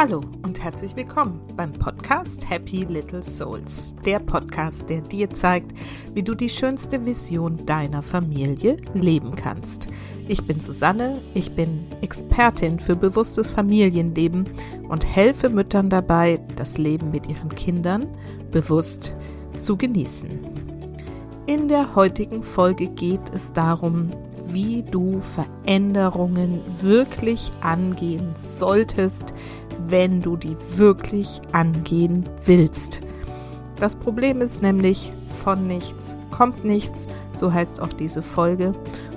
Hallo und herzlich willkommen beim Podcast Happy Little Souls. Der Podcast, der dir zeigt, wie du die schönste Vision deiner Familie leben kannst. Ich bin Susanne, ich bin Expertin für bewusstes Familienleben und helfe Müttern dabei, das Leben mit ihren Kindern bewusst zu genießen. In der heutigen Folge geht es darum, wie du Veränderungen wirklich angehen solltest, wenn du die wirklich angehen willst. Das Problem ist nämlich, von nichts kommt nichts, so heißt auch diese Folge.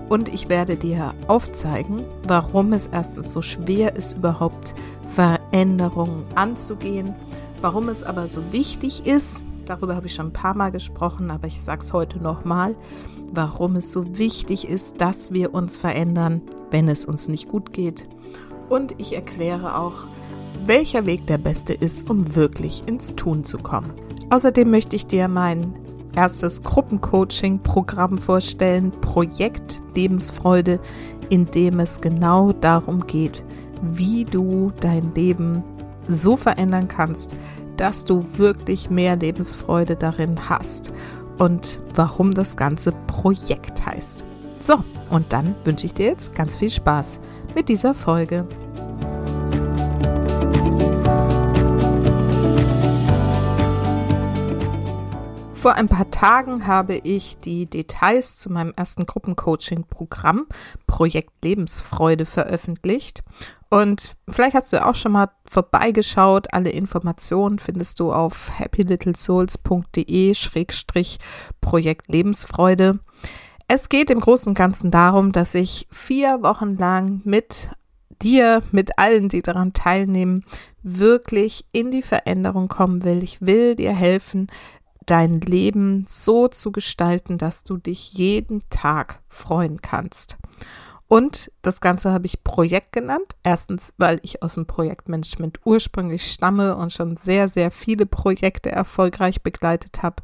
Und ich werde dir aufzeigen, warum es erstens so schwer ist, überhaupt Veränderungen anzugehen, warum es aber so wichtig ist, darüber habe ich schon ein paar Mal gesprochen, aber ich sage es heute nochmal, warum es so wichtig ist, dass wir uns verändern, wenn es uns nicht gut geht. Und ich erkläre auch, welcher Weg der beste ist, um wirklich ins Tun zu kommen. Außerdem möchte ich dir mein erstes Gruppencoaching-Programm vorstellen, Projekt Lebensfreude, in dem es genau darum geht, wie du dein Leben so verändern kannst, dass du wirklich mehr Lebensfreude darin hast und warum das ganze Projekt heißt. So, und dann wünsche ich dir jetzt ganz viel Spaß mit dieser Folge. Vor ein paar Tagen habe ich die Details zu meinem ersten Gruppencoaching-Programm Projekt Lebensfreude veröffentlicht. Und vielleicht hast du auch schon mal vorbeigeschaut. Alle Informationen findest du auf happylittlesouls.de-projekt Lebensfreude. Es geht im Großen und Ganzen darum, dass ich vier Wochen lang mit dir, mit allen, die daran teilnehmen, wirklich in die Veränderung kommen will. Ich will dir helfen, dein Leben so zu gestalten, dass du dich jeden Tag freuen kannst. Und das Ganze habe ich Projekt genannt. Erstens, weil ich aus dem Projektmanagement ursprünglich stamme und schon sehr, sehr viele Projekte erfolgreich begleitet habe.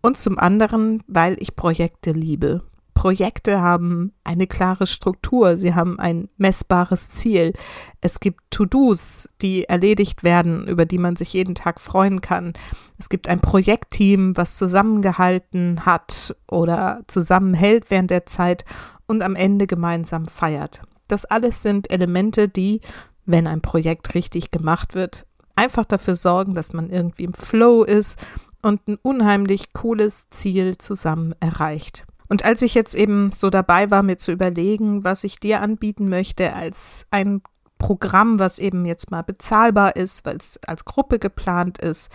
Und zum anderen, weil ich Projekte liebe. Projekte haben eine klare Struktur, sie haben ein messbares Ziel. Es gibt To-Dos, die erledigt werden, über die man sich jeden Tag freuen kann. Es gibt ein Projektteam, was zusammengehalten hat oder zusammenhält während der Zeit und am Ende gemeinsam feiert. Das alles sind Elemente, die, wenn ein Projekt richtig gemacht wird, einfach dafür sorgen, dass man irgendwie im Flow ist und ein unheimlich cooles Ziel zusammen erreicht. Und als ich jetzt eben so dabei war, mir zu überlegen, was ich dir anbieten möchte als ein Programm, was eben jetzt mal bezahlbar ist, weil es als Gruppe geplant ist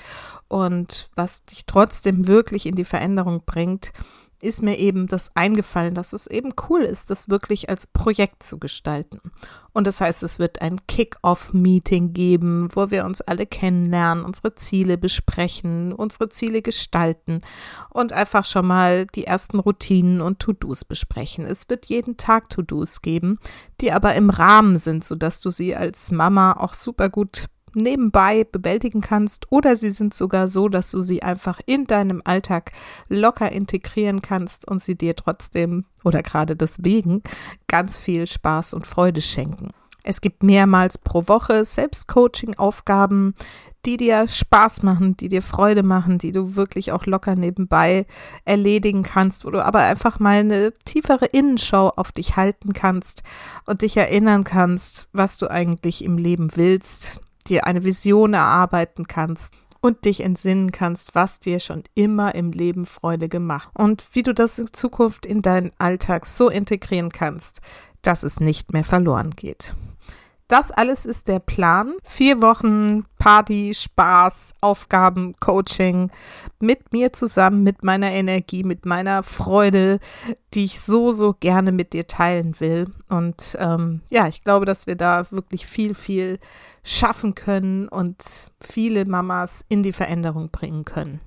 und was dich trotzdem wirklich in die Veränderung bringt, ist mir eben das eingefallen, dass es eben cool ist, das wirklich als Projekt zu gestalten. Und das heißt, es wird ein Kick-off-Meeting geben, wo wir uns alle kennenlernen, unsere Ziele besprechen, unsere Ziele gestalten und einfach schon mal die ersten Routinen und To-Dos besprechen. Es wird jeden Tag To-Dos geben, die aber im Rahmen sind, sodass du sie als Mama auch super gut nebenbei bewältigen kannst oder sie sind sogar so, dass du sie einfach in deinem Alltag locker integrieren kannst und sie dir trotzdem oder gerade deswegen ganz viel Spaß und Freude schenken. Es gibt mehrmals pro Woche Selbstcoaching-Aufgaben, die dir Spaß machen, die dir Freude machen, die du wirklich auch locker nebenbei erledigen kannst, wo du aber einfach mal eine tiefere Innenschau auf dich halten kannst und dich erinnern kannst, was du eigentlich im Leben willst, dir eine Vision erarbeiten kannst und dich entsinnen kannst, was dir schon immer im Leben Freude gemacht und wie du das in Zukunft in deinen Alltag so integrieren kannst, dass es nicht mehr verloren geht. Das alles ist der Plan. Vier Wochen Party, Spaß, Aufgaben, Coaching mit mir zusammen, mit meiner Energie, mit meiner Freude, die ich so, so gerne mit dir teilen will. Und ähm, ja, ich glaube, dass wir da wirklich viel, viel schaffen können und viele Mamas in die Veränderung bringen können.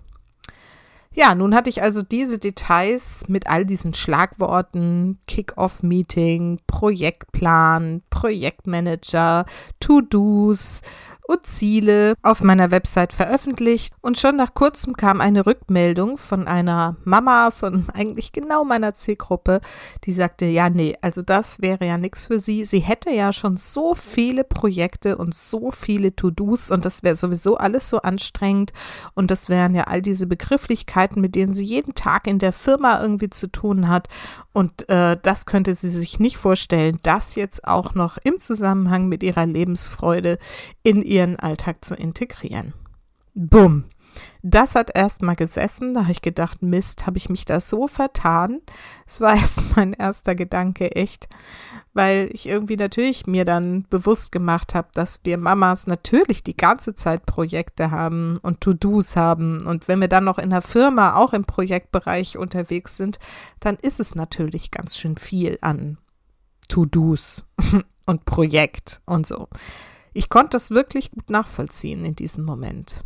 Ja, nun hatte ich also diese Details mit all diesen Schlagworten, Kick-off-Meeting, Projektplan, Projektmanager, To-Dos und Ziele auf meiner Website veröffentlicht. Und schon nach kurzem kam eine Rückmeldung von einer Mama von eigentlich genau meiner Zielgruppe, die sagte, ja, nee, also das wäre ja nichts für sie. Sie hätte ja schon so viele Projekte und so viele To-Dos und das wäre sowieso alles so anstrengend. Und das wären ja all diese Begrifflichkeiten, mit denen sie jeden Tag in der Firma irgendwie zu tun hat. Und äh, das könnte sie sich nicht vorstellen, das jetzt auch noch im Zusammenhang mit ihrer Lebensfreude in ihren Alltag zu integrieren. Bumm. Das hat erstmal gesessen, da habe ich gedacht, Mist, habe ich mich da so vertan. Es war erst mein erster Gedanke, echt, weil ich irgendwie natürlich mir dann bewusst gemacht habe, dass wir Mamas natürlich die ganze Zeit Projekte haben und To-Dos haben. Und wenn wir dann noch in der Firma auch im Projektbereich unterwegs sind, dann ist es natürlich ganz schön viel an To-Dos und Projekt und so. Ich konnte das wirklich gut nachvollziehen in diesem Moment.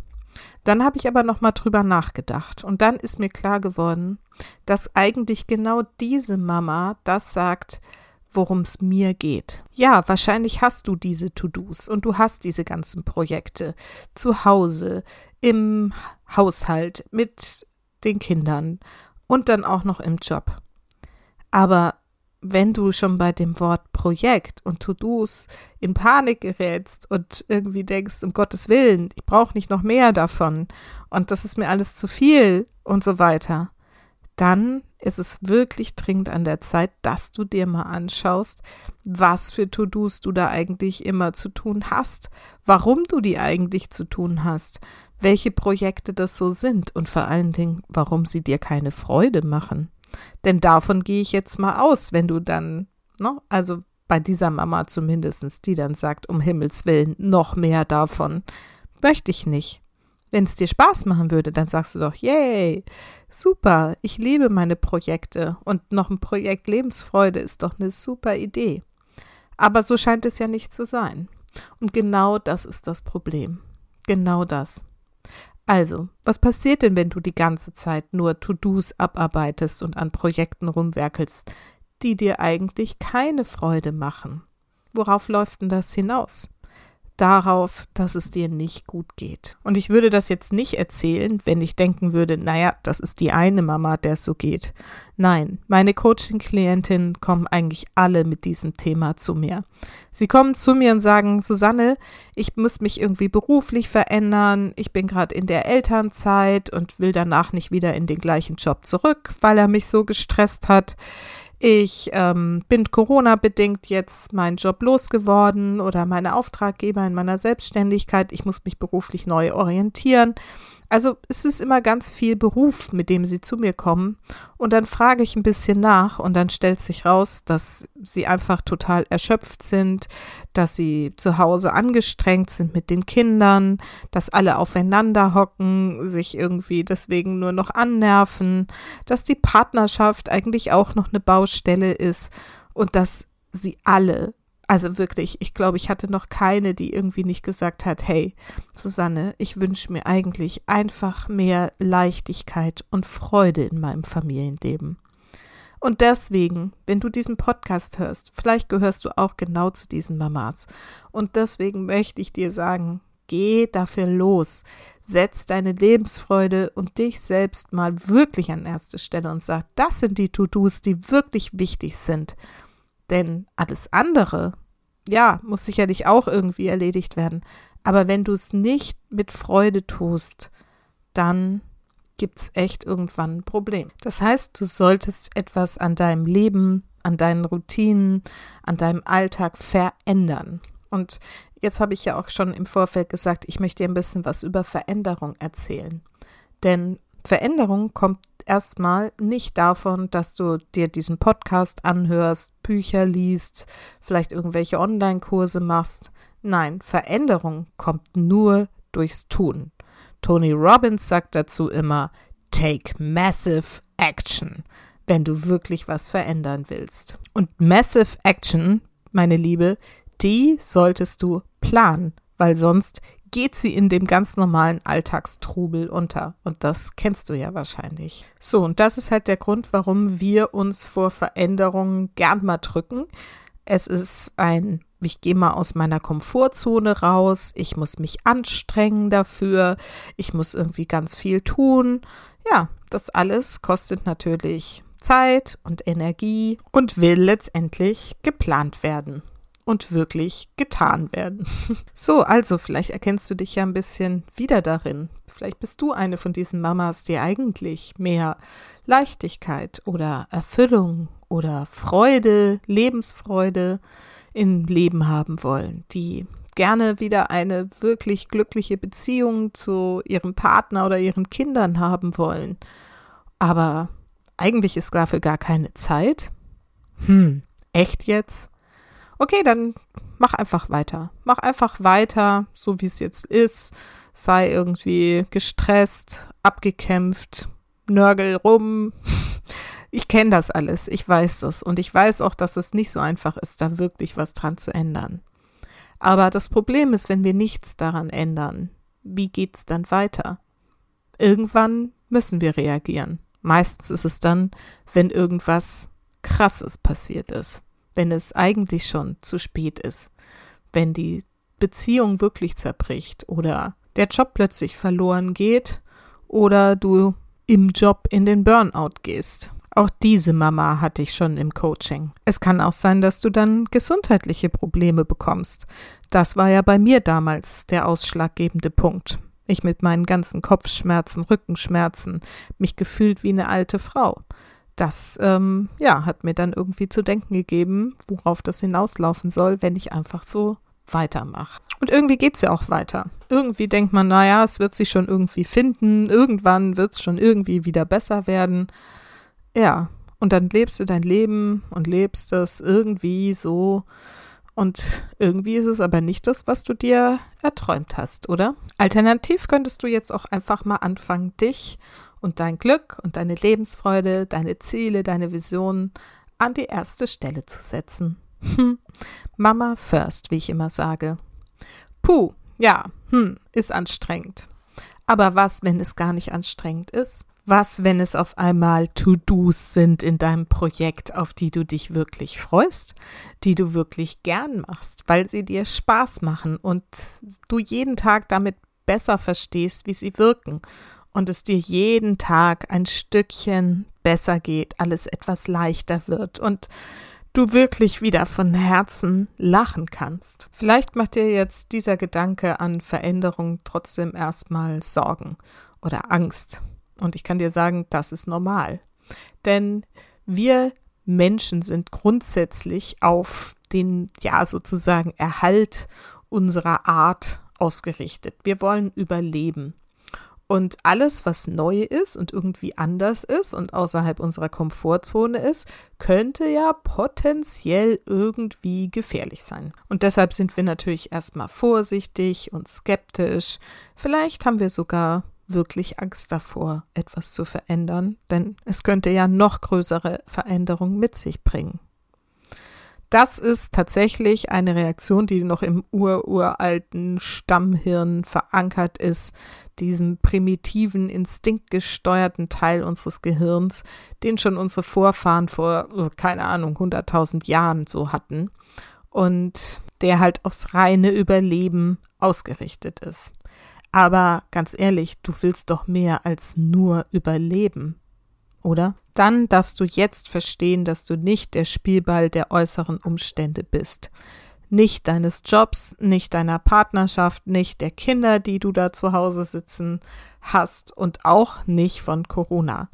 Dann habe ich aber noch mal drüber nachgedacht und dann ist mir klar geworden, dass eigentlich genau diese Mama das sagt, worum es mir geht. Ja, wahrscheinlich hast du diese To-Dos und du hast diese ganzen Projekte zu Hause, im Haushalt, mit den Kindern und dann auch noch im Job. Aber wenn du schon bei dem Wort Projekt und To-Dos in Panik gerätst und irgendwie denkst, um Gottes Willen, ich brauche nicht noch mehr davon und das ist mir alles zu viel und so weiter, dann ist es wirklich dringend an der Zeit, dass du dir mal anschaust, was für To-Dos du da eigentlich immer zu tun hast, warum du die eigentlich zu tun hast, welche Projekte das so sind und vor allen Dingen, warum sie dir keine Freude machen. Denn davon gehe ich jetzt mal aus, wenn du dann, ne, also bei dieser Mama zumindest, die dann sagt, um Himmels Willen, noch mehr davon, möchte ich nicht. Wenn es dir Spaß machen würde, dann sagst du doch, yay, super, ich liebe meine Projekte und noch ein Projekt Lebensfreude ist doch eine super Idee. Aber so scheint es ja nicht zu sein. Und genau das ist das Problem. Genau das. Also, was passiert denn, wenn du die ganze Zeit nur To-Dos abarbeitest und an Projekten rumwerkelst, die dir eigentlich keine Freude machen? Worauf läuft denn das hinaus? Darauf, dass es dir nicht gut geht. Und ich würde das jetzt nicht erzählen, wenn ich denken würde, naja, das ist die eine Mama, der es so geht. Nein, meine Coaching-Klientinnen kommen eigentlich alle mit diesem Thema zu mir. Sie kommen zu mir und sagen, Susanne, ich muss mich irgendwie beruflich verändern, ich bin gerade in der Elternzeit und will danach nicht wieder in den gleichen Job zurück, weil er mich so gestresst hat. Ich ähm, bin Corona-bedingt jetzt meinen Job losgeworden oder meine Auftraggeber in meiner Selbstständigkeit. Ich muss mich beruflich neu orientieren. Also es ist immer ganz viel Beruf, mit dem sie zu mir kommen. Und dann frage ich ein bisschen nach und dann stellt sich raus, dass sie einfach total erschöpft sind, dass sie zu Hause angestrengt sind mit den Kindern, dass alle aufeinander hocken, sich irgendwie deswegen nur noch annerven, dass die Partnerschaft eigentlich auch noch eine Baustelle ist und dass sie alle also wirklich, ich glaube, ich hatte noch keine, die irgendwie nicht gesagt hat, hey, Susanne, ich wünsche mir eigentlich einfach mehr Leichtigkeit und Freude in meinem Familienleben. Und deswegen, wenn du diesen Podcast hörst, vielleicht gehörst du auch genau zu diesen Mamas. Und deswegen möchte ich dir sagen, geh dafür los. Setz deine Lebensfreude und dich selbst mal wirklich an erste Stelle und sag, das sind die To-Dos, die wirklich wichtig sind. Denn alles andere, ja, muss sicherlich auch irgendwie erledigt werden. Aber wenn du es nicht mit Freude tust, dann gibt es echt irgendwann ein Problem. Das heißt, du solltest etwas an deinem Leben, an deinen Routinen, an deinem Alltag verändern. Und jetzt habe ich ja auch schon im Vorfeld gesagt, ich möchte dir ein bisschen was über Veränderung erzählen. Denn Veränderung kommt erstmal nicht davon, dass du dir diesen Podcast anhörst, Bücher liest, vielleicht irgendwelche Online-Kurse machst. Nein, Veränderung kommt nur durchs Tun. Tony Robbins sagt dazu immer, take massive action, wenn du wirklich was verändern willst. Und massive action, meine Liebe, die solltest du planen, weil sonst geht sie in dem ganz normalen Alltagstrubel unter. Und das kennst du ja wahrscheinlich. So, und das ist halt der Grund, warum wir uns vor Veränderungen gern mal drücken. Es ist ein ich gehe mal aus meiner Komfortzone raus, ich muss mich anstrengen dafür, ich muss irgendwie ganz viel tun. Ja, das alles kostet natürlich Zeit und Energie und will letztendlich geplant werden und wirklich getan werden. So, also vielleicht erkennst du dich ja ein bisschen wieder darin. Vielleicht bist du eine von diesen Mamas, die eigentlich mehr Leichtigkeit oder Erfüllung oder Freude, Lebensfreude im Leben haben wollen, die gerne wieder eine wirklich glückliche Beziehung zu ihrem Partner oder ihren Kindern haben wollen. Aber eigentlich ist dafür gar keine Zeit. Hm, echt jetzt? Okay, dann mach einfach weiter. Mach einfach weiter, so wie es jetzt ist. Sei irgendwie gestresst, abgekämpft, nörgel rum. Ich kenne das alles, ich weiß das und ich weiß auch, dass es nicht so einfach ist, da wirklich was dran zu ändern. Aber das Problem ist, wenn wir nichts daran ändern, wie geht's dann weiter? Irgendwann müssen wir reagieren. Meistens ist es dann, wenn irgendwas Krasses passiert ist wenn es eigentlich schon zu spät ist, wenn die Beziehung wirklich zerbricht oder der Job plötzlich verloren geht oder du im Job in den Burnout gehst. Auch diese Mama hatte ich schon im Coaching. Es kann auch sein, dass du dann gesundheitliche Probleme bekommst. Das war ja bei mir damals der ausschlaggebende Punkt. Ich mit meinen ganzen Kopfschmerzen, Rückenschmerzen, mich gefühlt wie eine alte Frau das ähm, ja, hat mir dann irgendwie zu denken gegeben, worauf das hinauslaufen soll, wenn ich einfach so weitermache. Und irgendwie geht es ja auch weiter. Irgendwie denkt man, naja, es wird sich schon irgendwie finden, irgendwann wird es schon irgendwie wieder besser werden. Ja, und dann lebst du dein Leben und lebst es irgendwie so. Und irgendwie ist es aber nicht das, was du dir erträumt hast, oder? Alternativ könntest du jetzt auch einfach mal anfangen, dich und dein Glück und deine Lebensfreude, deine Ziele, deine Visionen an die erste Stelle zu setzen. Hm. Mama first, wie ich immer sage. Puh, ja, hm, ist anstrengend. Aber was, wenn es gar nicht anstrengend ist? Was, wenn es auf einmal To-Dos sind in deinem Projekt, auf die du dich wirklich freust, die du wirklich gern machst, weil sie dir Spaß machen und du jeden Tag damit besser verstehst, wie sie wirken und es dir jeden Tag ein Stückchen besser geht, alles etwas leichter wird und du wirklich wieder von Herzen lachen kannst. Vielleicht macht dir jetzt dieser Gedanke an Veränderung trotzdem erstmal Sorgen oder Angst. Und ich kann dir sagen, das ist normal. Denn wir Menschen sind grundsätzlich auf den, ja, sozusagen Erhalt unserer Art ausgerichtet. Wir wollen überleben. Und alles, was neu ist und irgendwie anders ist und außerhalb unserer Komfortzone ist, könnte ja potenziell irgendwie gefährlich sein. Und deshalb sind wir natürlich erstmal vorsichtig und skeptisch. Vielleicht haben wir sogar wirklich Angst davor, etwas zu verändern, denn es könnte ja noch größere Veränderungen mit sich bringen. Das ist tatsächlich eine Reaktion, die noch im ururalten Stammhirn verankert ist, diesem primitiven, instinktgesteuerten Teil unseres Gehirns, den schon unsere Vorfahren vor, keine Ahnung, 100.000 Jahren so hatten und der halt aufs reine Überleben ausgerichtet ist. Aber ganz ehrlich, du willst doch mehr als nur überleben, oder? Dann darfst du jetzt verstehen, dass du nicht der Spielball der äußeren Umstände bist nicht deines Jobs, nicht deiner Partnerschaft, nicht der Kinder, die du da zu Hause sitzen hast und auch nicht von Corona.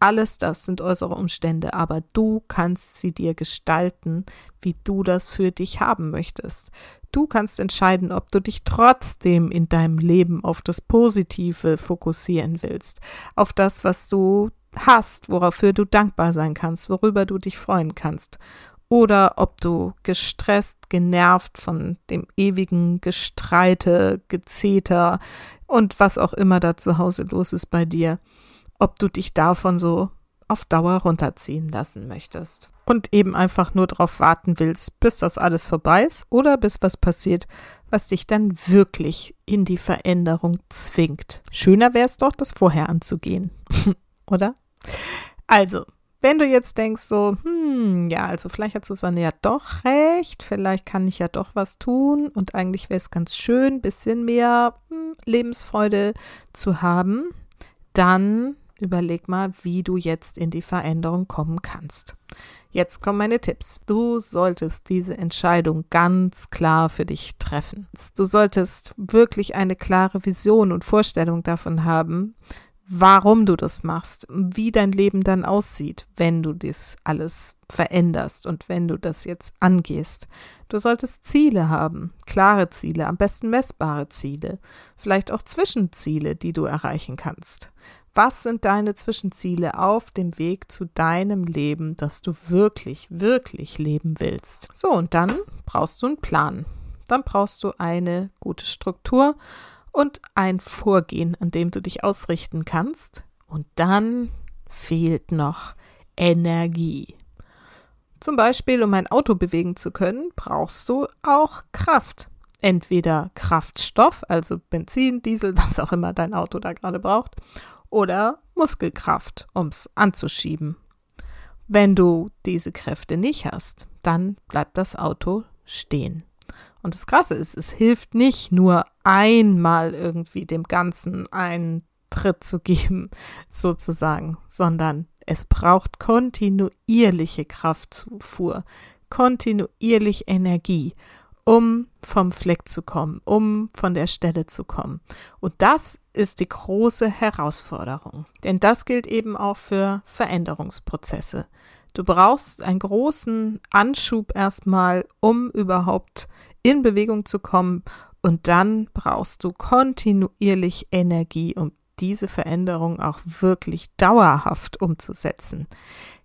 Alles das sind äußere Umstände, aber du kannst sie dir gestalten, wie du das für dich haben möchtest. Du kannst entscheiden, ob du dich trotzdem in deinem Leben auf das Positive fokussieren willst, auf das, was du hast, woraufür du dankbar sein kannst, worüber du dich freuen kannst oder ob du gestresst, genervt von dem ewigen Gestreite, Gezeter und was auch immer da zu Hause los ist bei dir, ob du dich davon so auf Dauer runterziehen lassen möchtest und eben einfach nur darauf warten willst, bis das alles vorbei ist oder bis was passiert, was dich dann wirklich in die Veränderung zwingt. Schöner wäre es doch, das vorher anzugehen, oder? Also, wenn du jetzt denkst so, hm, ja, also vielleicht hat Susanne ja doch recht, vielleicht kann ich ja doch was tun und eigentlich wäre es ganz schön, ein bisschen mehr hm, Lebensfreude zu haben, dann überleg mal, wie du jetzt in die Veränderung kommen kannst. Jetzt kommen meine Tipps. Du solltest diese Entscheidung ganz klar für dich treffen. Du solltest wirklich eine klare Vision und Vorstellung davon haben, warum du das machst, wie dein Leben dann aussieht, wenn du das alles veränderst und wenn du das jetzt angehst. Du solltest Ziele haben, klare Ziele, am besten messbare Ziele, vielleicht auch Zwischenziele, die du erreichen kannst. Was sind deine Zwischenziele auf dem Weg zu deinem Leben, das du wirklich, wirklich leben willst? So, und dann brauchst du einen Plan. Dann brauchst du eine gute Struktur und ein Vorgehen, an dem du dich ausrichten kannst. Und dann fehlt noch Energie. Zum Beispiel, um ein Auto bewegen zu können, brauchst du auch Kraft. Entweder Kraftstoff, also Benzin, Diesel, was auch immer dein Auto da gerade braucht, oder Muskelkraft, ums anzuschieben. Wenn du diese Kräfte nicht hast, dann bleibt das Auto stehen. Und das Krasse ist, es hilft nicht nur einmal irgendwie dem Ganzen einen Tritt zu geben, sozusagen, sondern es braucht kontinuierliche Kraftzufuhr, kontinuierlich Energie um vom Fleck zu kommen, um von der Stelle zu kommen. Und das ist die große Herausforderung. Denn das gilt eben auch für Veränderungsprozesse. Du brauchst einen großen Anschub erstmal, um überhaupt in Bewegung zu kommen. Und dann brauchst du kontinuierlich Energie, um diese Veränderung auch wirklich dauerhaft umzusetzen.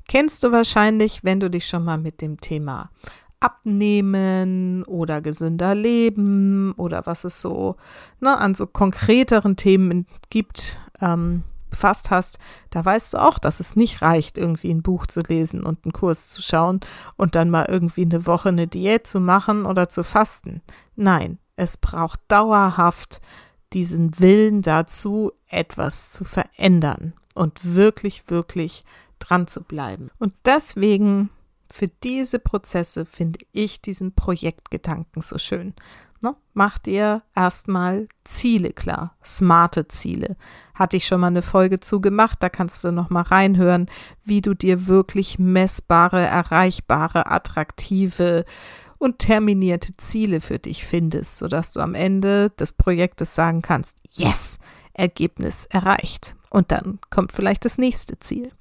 Kennst du wahrscheinlich, wenn du dich schon mal mit dem Thema Abnehmen oder gesünder Leben oder was es so ne, an so konkreteren Themen gibt, ähm, befasst hast, da weißt du auch, dass es nicht reicht, irgendwie ein Buch zu lesen und einen Kurs zu schauen und dann mal irgendwie eine Woche eine Diät zu machen oder zu fasten. Nein, es braucht dauerhaft diesen Willen dazu, etwas zu verändern und wirklich, wirklich dran zu bleiben. Und deswegen für diese Prozesse finde ich diesen Projektgedanken so schön. Ne? Mach dir erstmal Ziele klar, smarte Ziele. Hatte ich schon mal eine Folge zu gemacht, da kannst du noch mal reinhören, wie du dir wirklich messbare, erreichbare, attraktive und terminierte Ziele für dich findest, sodass du am Ende des Projektes sagen kannst, yes, Ergebnis erreicht. Und dann kommt vielleicht das nächste Ziel.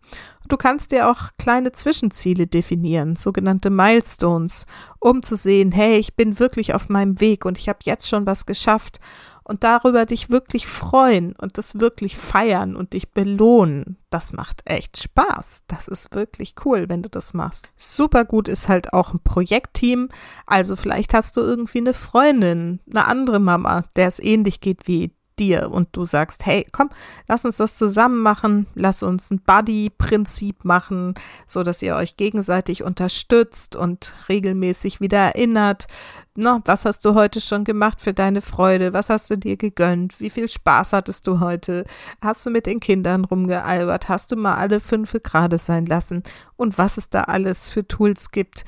Du kannst dir auch kleine Zwischenziele definieren, sogenannte Milestones, um zu sehen, hey, ich bin wirklich auf meinem Weg und ich habe jetzt schon was geschafft und darüber dich wirklich freuen und das wirklich feiern und dich belohnen. Das macht echt Spaß. Das ist wirklich cool, wenn du das machst. Super gut ist halt auch ein Projektteam. Also vielleicht hast du irgendwie eine Freundin, eine andere Mama, der es ähnlich geht wie dir und du sagst, hey, komm, lass uns das zusammen machen, lass uns ein Buddy-Prinzip machen, so dass ihr euch gegenseitig unterstützt und regelmäßig wieder erinnert. Na, was hast du heute schon gemacht für deine Freude? Was hast du dir gegönnt? Wie viel Spaß hattest du heute? Hast du mit den Kindern rumgealbert? Hast du mal alle fünf gerade sein lassen? Und was es da alles für Tools gibt,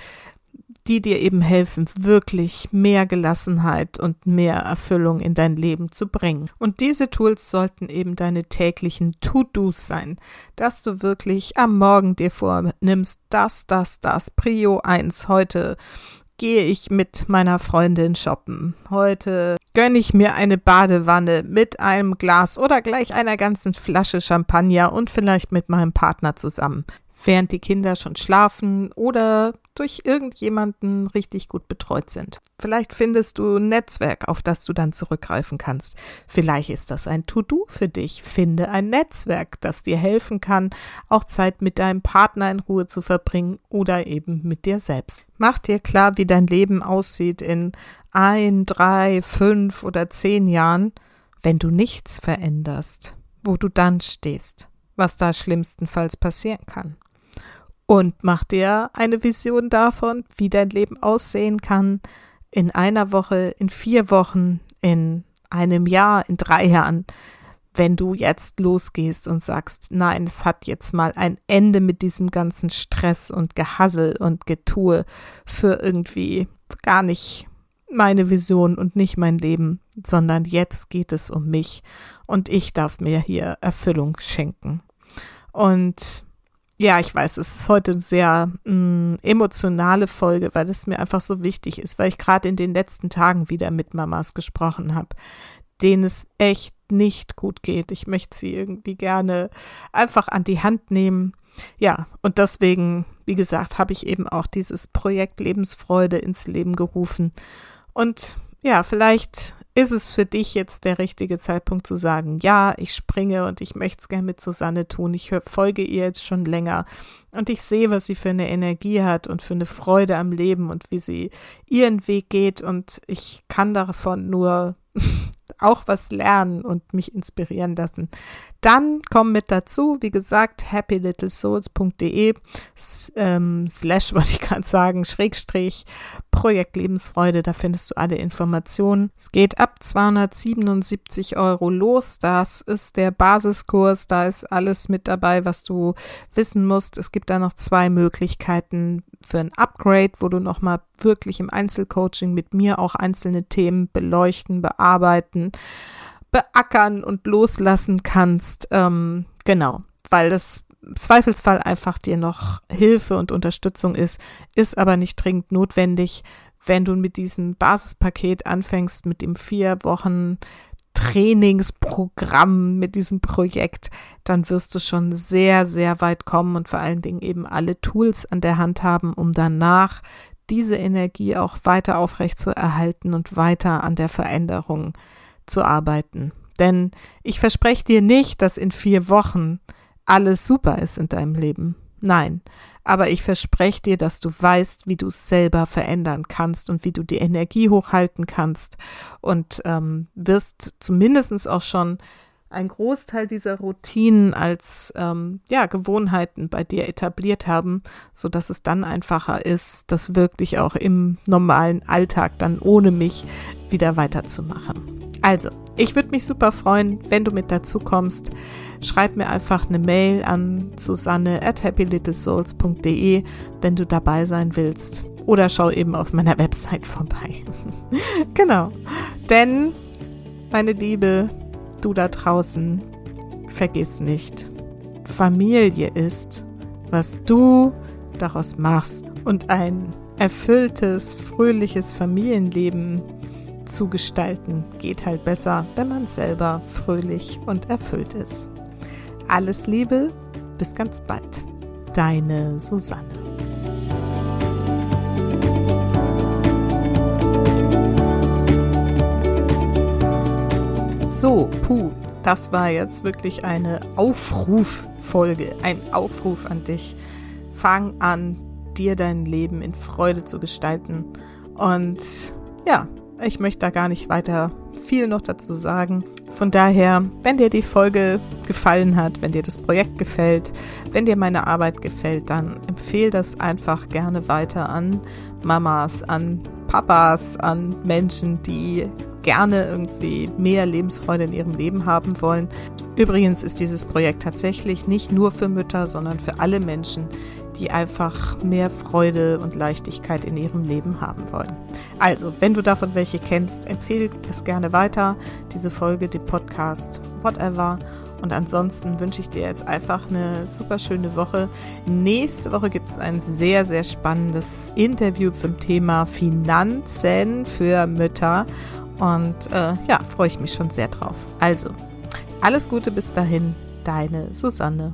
die dir eben helfen, wirklich mehr Gelassenheit und mehr Erfüllung in dein Leben zu bringen. Und diese Tools sollten eben deine täglichen To-Dos sein, dass du wirklich am Morgen dir vornimmst, das, das, das, Prio 1 heute gehe ich mit meiner Freundin shoppen. Heute gönne ich mir eine Badewanne mit einem Glas oder gleich einer ganzen Flasche Champagner und vielleicht mit meinem Partner zusammen während die Kinder schon schlafen oder durch irgendjemanden richtig gut betreut sind. Vielleicht findest du ein Netzwerk, auf das du dann zurückgreifen kannst. Vielleicht ist das ein To-Do für dich. Finde ein Netzwerk, das dir helfen kann, auch Zeit mit deinem Partner in Ruhe zu verbringen oder eben mit dir selbst. Mach dir klar, wie dein Leben aussieht in ein, drei, fünf oder zehn Jahren, wenn du nichts veränderst, wo du dann stehst, was da schlimmstenfalls passieren kann und mach dir eine Vision davon, wie dein Leben aussehen kann in einer Woche, in vier Wochen, in einem Jahr, in drei Jahren, wenn du jetzt losgehst und sagst, nein, es hat jetzt mal ein Ende mit diesem ganzen Stress und Gehassel und Getue für irgendwie gar nicht meine Vision und nicht mein Leben, sondern jetzt geht es um mich und ich darf mir hier Erfüllung schenken. Und ja, ich weiß, es ist heute eine sehr mh, mm, emotionale Folge, weil es mir einfach so wichtig ist, weil ich gerade in den letzten Tagen wieder mit Mamas gesprochen habe, denen es echt nicht gut geht. Ich möchte sie irgendwie gerne einfach an die Hand nehmen. Ja, und deswegen, wie gesagt, habe ich eben auch dieses Projekt Lebensfreude ins Leben gerufen. Und ja, vielleicht ist es für dich jetzt der richtige Zeitpunkt zu sagen, ja, ich springe und ich möchte es gerne mit Susanne tun. Ich folge ihr jetzt schon länger und ich sehe, was sie für eine Energie hat und für eine Freude am Leben und wie sie ihren Weg geht und ich kann davon nur auch was lernen und mich inspirieren lassen. Dann komm mit dazu, wie gesagt, happylittlesouls.de ähm, slash, wollte ich gerade sagen, Schrägstrich, Projekt Lebensfreude, da findest du alle Informationen. Es geht ab 277 Euro los, das ist der Basiskurs, da ist alles mit dabei, was du wissen musst. Es gibt da noch zwei Möglichkeiten für ein Upgrade, wo du nochmal wirklich im Einzelcoaching mit mir auch einzelne Themen beleuchten, bearbeiten, beackern und loslassen kannst. Ähm, genau, weil das Zweifelsfall einfach dir noch Hilfe und Unterstützung ist, ist aber nicht dringend notwendig. Wenn du mit diesem Basispaket anfängst, mit dem vier Wochen Trainingsprogramm, mit diesem Projekt, dann wirst du schon sehr, sehr weit kommen und vor allen Dingen eben alle Tools an der Hand haben, um danach diese Energie auch weiter aufrecht zu erhalten und weiter an der Veränderung zu arbeiten. Denn ich verspreche dir nicht, dass in vier Wochen alles super ist in deinem Leben. Nein, aber ich verspreche dir, dass du weißt, wie du es selber verändern kannst und wie du die Energie hochhalten kannst und ähm, wirst zumindest auch schon ein Großteil dieser Routinen als ähm, ja, Gewohnheiten bei dir etabliert haben, so dass es dann einfacher ist, das wirklich auch im normalen Alltag dann ohne mich wieder weiterzumachen. Also, ich würde mich super freuen, wenn du mit dazu kommst. Schreib mir einfach eine Mail an Susanne at happylittlesouls.de, wenn du dabei sein willst. Oder schau eben auf meiner Website vorbei. genau. Denn, meine Liebe, du da draußen, vergiss nicht, Familie ist, was du daraus machst. Und ein erfülltes, fröhliches Familienleben zu gestalten geht halt besser, wenn man selber fröhlich und erfüllt ist. Alles Liebe, bis ganz bald. Deine Susanne. So, puh, das war jetzt wirklich eine Aufruffolge, ein Aufruf an dich. Fang an, dir dein Leben in Freude zu gestalten. Und ja, ich möchte da gar nicht weiter viel noch dazu sagen. Von daher, wenn dir die Folge gefallen hat, wenn dir das Projekt gefällt, wenn dir meine Arbeit gefällt, dann empfehle das einfach gerne weiter an Mamas, an Papas, an Menschen, die gerne irgendwie mehr Lebensfreude in ihrem Leben haben wollen. Übrigens ist dieses Projekt tatsächlich nicht nur für Mütter, sondern für alle Menschen, die einfach mehr Freude und Leichtigkeit in ihrem Leben haben wollen. Also, wenn du davon welche kennst, empfehle es gerne weiter, diese Folge, den Podcast, whatever. Und ansonsten wünsche ich dir jetzt einfach eine super schöne Woche. Nächste Woche gibt es ein sehr, sehr spannendes Interview zum Thema Finanzen für Mütter. Und äh, ja, freue ich mich schon sehr drauf. Also, alles Gute bis dahin, deine Susanne.